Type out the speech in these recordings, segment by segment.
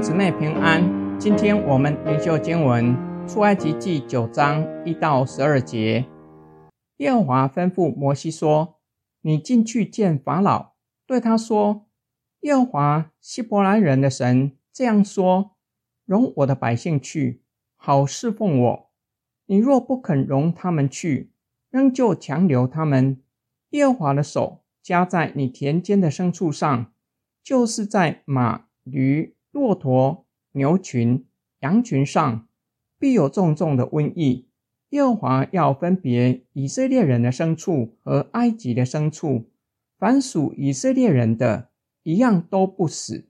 姊妹平安。今天我们灵修经文出埃及记九章一到十二节。耶和华吩咐摩西说：“你进去见法老，对他说：耶和华希伯来人的神这样说：容我的百姓去，好侍奉我。你若不肯容他们去，仍旧强留他们，耶和华的手加在你田间的牲畜上，就是在马。”驴、骆驼、牛群、羊群上必有重重的瘟疫。耶和华要分别以色列人的牲畜和埃及的牲畜，凡属以色列人的，一样都不死。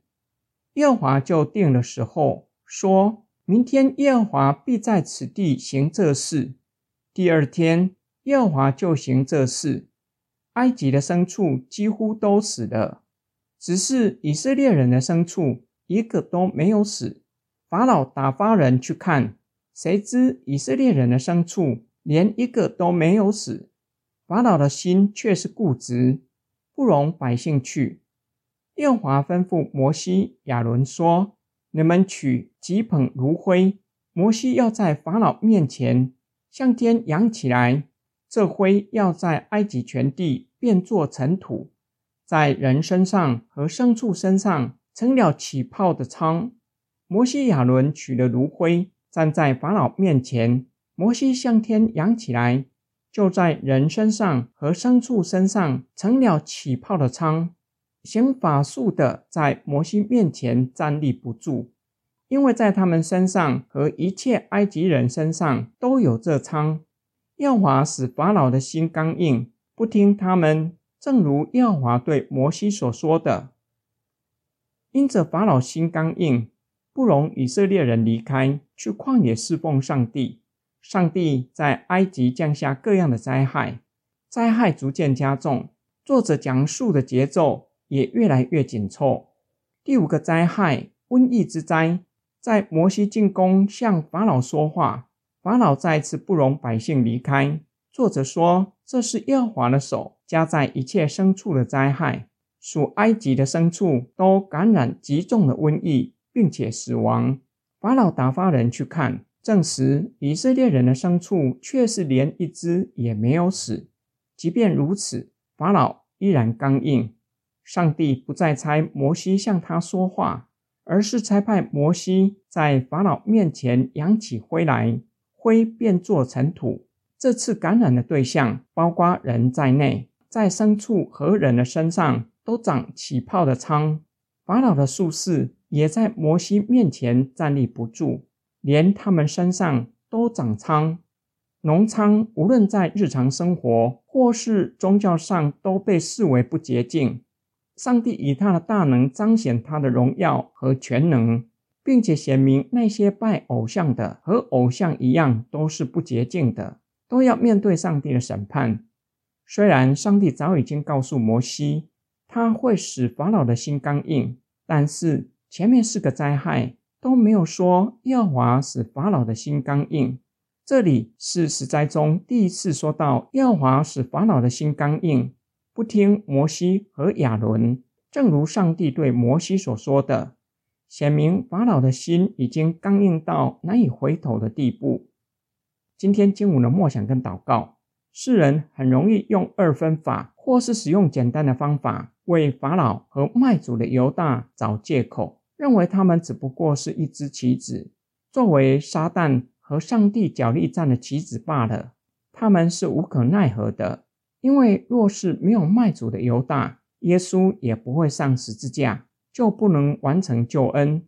耶和华就定了时候，说明天耶和华必在此地行这事。第二天，耶和华就行这事，埃及的牲畜几乎都死了。只是以色列人的牲畜一个都没有死。法老打发人去看，谁知以色列人的牲畜连一个都没有死。法老的心却是固执，不容百姓去。耶华吩咐摩西、亚伦说：“你们取几捧炉灰，摩西要在法老面前向天扬起来，这灰要在埃及全地变作尘土。”在人身上和牲畜身上成了起泡的疮。摩西亚伦取了炉灰，站在法老面前。摩西向天扬起来，就在人身上和牲畜身上成了起泡的疮。行法术的在摩西面前站立不住，因为在他们身上和一切埃及人身上都有这疮。耀华使法老的心刚硬，不听他们。正如耀华对摩西所说的，因着法老心刚硬，不容以色列人离开去旷野侍奉上帝。上帝在埃及降下各样的灾害，灾害逐渐加重。作者讲述的节奏也越来越紧凑。第五个灾害——瘟疫之灾，在摩西进宫向法老说话，法老再次不容百姓离开。作者说：“这是耶和华的手。”加在一切牲畜的灾害，属埃及的牲畜都感染极重的瘟疫，并且死亡。法老打发人去看，证实以色列人的牲畜却是连一只也没有死。即便如此，法老依然刚硬。上帝不再差摩西向他说话，而是差派摩西在法老面前扬起灰来，灰变作尘土。这次感染的对象包括人在内。在牲畜和人的身上都长起泡的疮，法老的术士也在摩西面前站立不住，连他们身上都长疮。脓疮无论在日常生活或是宗教上都被视为不洁净。上帝以他的大能彰显他的荣耀和全能，并且显明那些拜偶像的和偶像一样都是不洁净的，都要面对上帝的审判。虽然上帝早已经告诉摩西，他会使法老的心刚硬，但是前面四个灾害都没有说耶和华使法老的心刚硬。这里是十灾中第一次说到耶和华使法老的心刚硬，不听摩西和亚伦，正如上帝对摩西所说的，显明法老的心已经刚硬到难以回头的地步。今天经文的默想跟祷告。世人很容易用二分法，或是使用简单的方法，为法老和卖主的犹大找借口，认为他们只不过是一只棋子，作为撒旦和上帝角力战的棋子罢了。他们是无可奈何的，因为若是没有卖主的犹大，耶稣也不会上十字架，就不能完成救恩。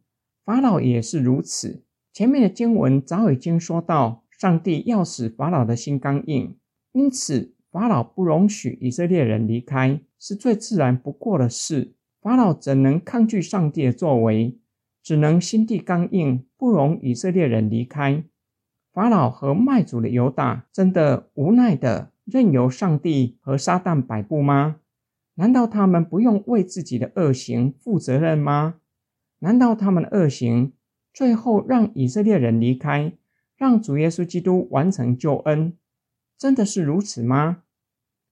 法老也是如此。前面的经文早已经说到，上帝要使法老的心刚硬。因此，法老不容许以色列人离开，是最自然不过的事。法老怎能抗拒上帝的作为？只能心地刚硬，不容以色列人离开。法老和卖主的犹大真的无奈的任由上帝和撒旦摆布吗？难道他们不用为自己的恶行负责任吗？难道他们的恶行最后让以色列人离开，让主耶稣基督完成救恩？真的是如此吗？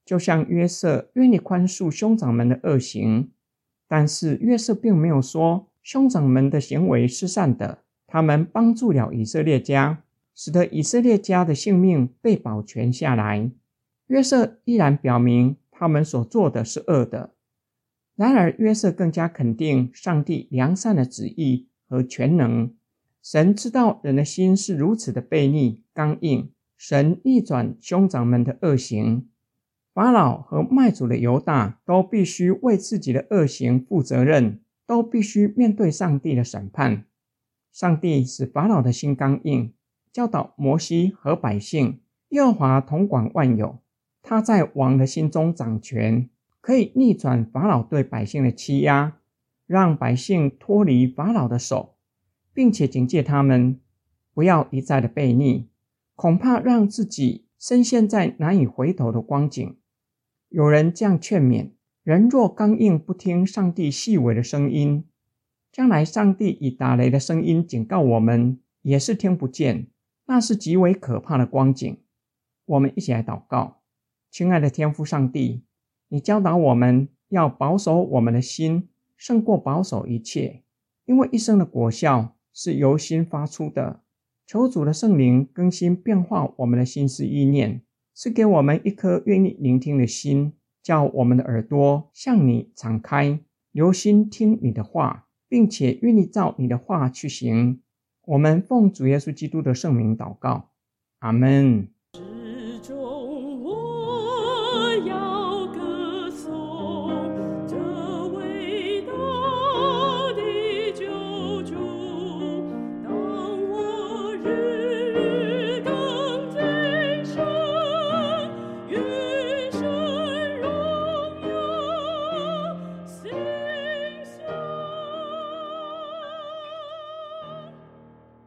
就像约瑟愿意宽恕兄长们的恶行，但是约瑟并没有说兄长们的行为是善的，他们帮助了以色列家，使得以色列家的性命被保全下来。约瑟依然表明他们所做的是恶的，然而约瑟更加肯定上帝良善的旨意和全能。神知道人的心是如此的悖逆刚硬，神逆转兄长们的恶行。法老和卖主的犹大都必须为自己的恶行负责任，都必须面对上帝的审判。上帝使法老的心刚硬，教导摩西和百姓：耶和华统管万有，他在王的心中掌权，可以逆转法老对百姓的欺压，让百姓脱离法老的手，并且警戒他们不要一再的悖逆，恐怕让自己深陷在难以回头的光景。有人这样劝勉：人若刚硬不听上帝细微的声音，将来上帝以打雷的声音警告我们，也是听不见。那是极为可怕的光景。我们一起来祷告：亲爱的天父上帝，你教导我们要保守我们的心，胜过保守一切，因为一生的果效是由心发出的。求主的圣灵更新变化我们的心思意念。是给我们一颗愿意聆听的心，叫我们的耳朵向你敞开，留心听你的话，并且愿意照你的话去行。我们奉主耶稣基督的圣名祷告，阿门。